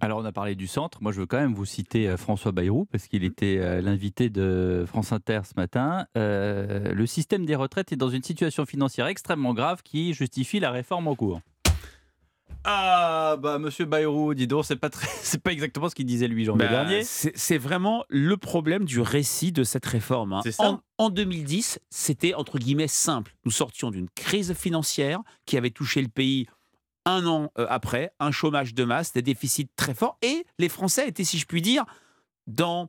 Alors on a parlé du centre, moi je veux quand même vous citer euh, François Bayrou parce qu'il était euh, l'invité de France Inter ce matin. Euh, le système des retraites est dans une situation financière extrêmement grave qui justifie la réforme en cours. Ah bah Monsieur Bayrou, dis donc, c'est pas très, c'est pas exactement ce qu'il disait lui janvier Bah, dernier. c'est c'est vraiment le problème du récit de cette réforme. hein. C'est ça. En, en 2010, c'était entre guillemets simple. Nous sortions d'une crise financière qui avait touché le pays un an euh, après, un chômage de masse, des déficits très forts, et les Français étaient, si je puis dire, dans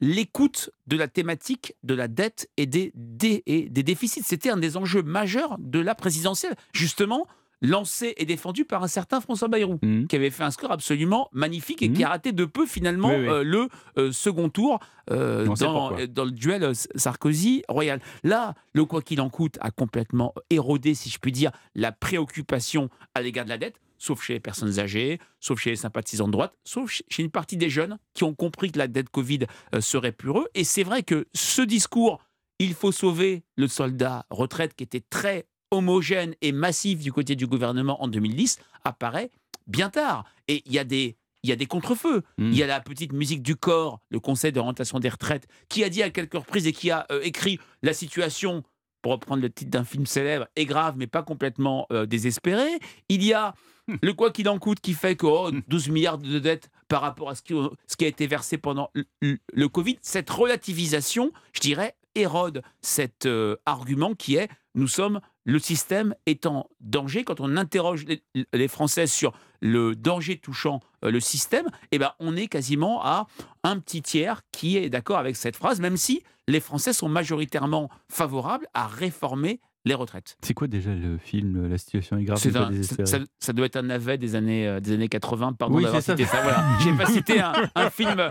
l'écoute de la thématique de la dette et des, des- et des déficits. C'était un des enjeux majeurs de la présidentielle, justement lancé et défendu par un certain François Bayrou Mhm. qui avait fait un score absolument magnifique et qui a raté de peu finalement Oui, oui. euh, le euh, second tour euh, dans, dans le duel Sarkozy-Royal. Là, le quoi qu'il en coûte a complètement érodé, si je puis dire, la préoccupation à l'égard de la dette, sauf chez les personnes âgées, sauf chez les sympathisants de droite, sauf chez- une partie des jeunes qui ont compris que la dette Covid serait plus heureux. Et c'est vrai que ce discours, il faut sauver le soldat retraite, qui était très homogène et massif du côté du gouvernement en 2010, apparaît bien tard. Et il y a des, il y a des contre-feux. Mm. Il y a la petite musique du corps, le Conseil d'orientation des retraites, qui a dit à quelques reprises et qui a euh, écrit la situation, pour reprendre le titre d'un film célèbre, est grave, mais pas complètement euh, désespérée. Il y a le quoi qu'il en coûte qui fait que oh, 12 milliards de dettes par rapport à ce qui, ce qui a été versé pendant le, le- le Covid. Cette relativisation, je dirais, érode cet euh, argument qui est nous sommes, le système est en danger. Quand on interroge les, Français sur le danger touchant euh, le système, eh ben, on est quasiment à un petit tiers qui est d'accord avec cette phrase, même si les Français sont majoritairement favorables à réformer les retraites. C'est quoi déjà le film La situation est grave un- ça, ça doit être un navet des années, euh, des années 80. Pardon Oui, d'avoir c'est ça. cité ça. Voilà. J'ai pas cité un, un film, un,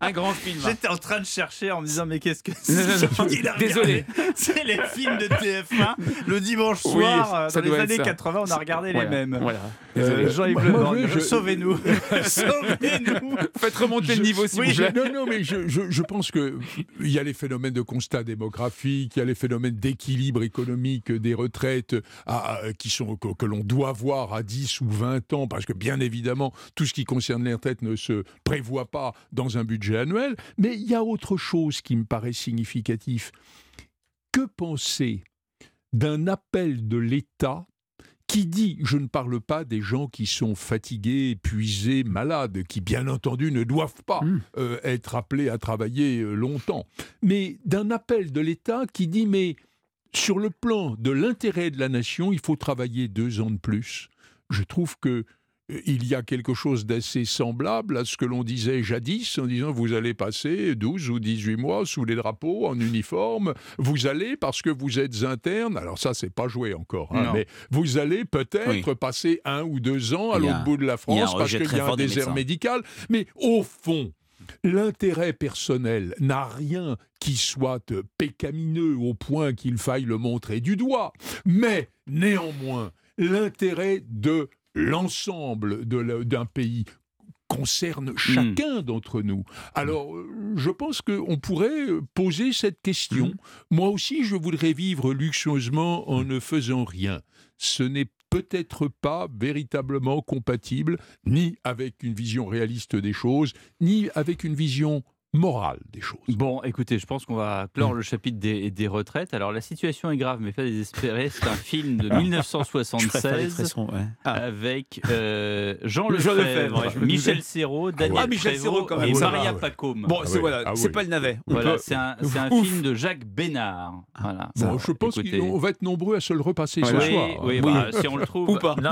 un grand film. J'étais en train de chercher en me disant mais qu'est-ce que c'est désolé. C'est les films de TF1 le dimanche Oui, soir euh, ça dans les années ça. 80 on a regardé Voilà, les mêmes. Voilà. Euh. Jean-Yves Moi, Le je- sauvez-nous Sauvez-nous Faites remonter le niveau, s'il Oui, vous je- plaît. non, non, mais je, je- je pense qu'il y a les phénomènes de constat démographique, il y a les phénomènes d'équilibre économique des retraites à- qui sont, que, que l'on doit voir à 10 ou 20 ans, parce que bien évidemment, tout ce qui concerne les retraites ne se prévoit pas dans un budget annuel. Mais il y a autre chose qui me paraît significatif. Que penser d'un appel de l'État qui dit, je ne parle pas des gens qui sont fatigués, épuisés, malades, qui bien entendu ne doivent pas Mm. euh, être appelés à travailler euh, longtemps, mais d'un appel de l'État qui dit, mais sur le plan de l'intérêt de la nation, il faut travailler deux ans de plus. Je trouve que euh, il y a quelque chose d'assez semblable à ce que l'on disait jadis en disant vous allez passer 12 ou 18 mois sous les drapeaux en uniforme, vous allez parce que vous êtes interne, alors ça c'est pas joué encore, hein, mais vous allez peut-être passer un ou deux ans à l'autre bout de la il y a un France parce qu'il y a un désert médical, mais au fond, l'intérêt personnel n'a rien qui soit pécamineux au point qu'il faille le montrer du doigt, mais néanmoins, l'intérêt de l'ensemble d'un pays concerne chacun d'entre nous. Alors, euh, je pense qu'on pourrait euh, poser cette question. Moi aussi, je voudrais vivre luxueusement en ne faisant rien. Ce n'est peut-être pas véritablement compatible ni avec une vision réaliste des choses, ni avec une vision morale des choses. Bon, écoutez, je pense qu'on va clore le chapitre des, des retraites. Alors, la situation est grave, mais pas désespérée. C'est un film de Je préfère 1976 l'expression, ouais. avec euh, Jean Jean Lefebvre, je Michel. Serrault, Daniel Ah, Michel Prévost Serrault, quand même. et Ah, Maria ouais. Pacôme. Bon, Ah c'est voilà, ah c'est pas le navet. Voilà, c'est un, film de Jacques Bénard. Voilà. Bon, je pense qu'on va être nombreux à se le repasser ce Oui, soir. oui, Oui. bah, si on le trouve. Ou pas. Non, mais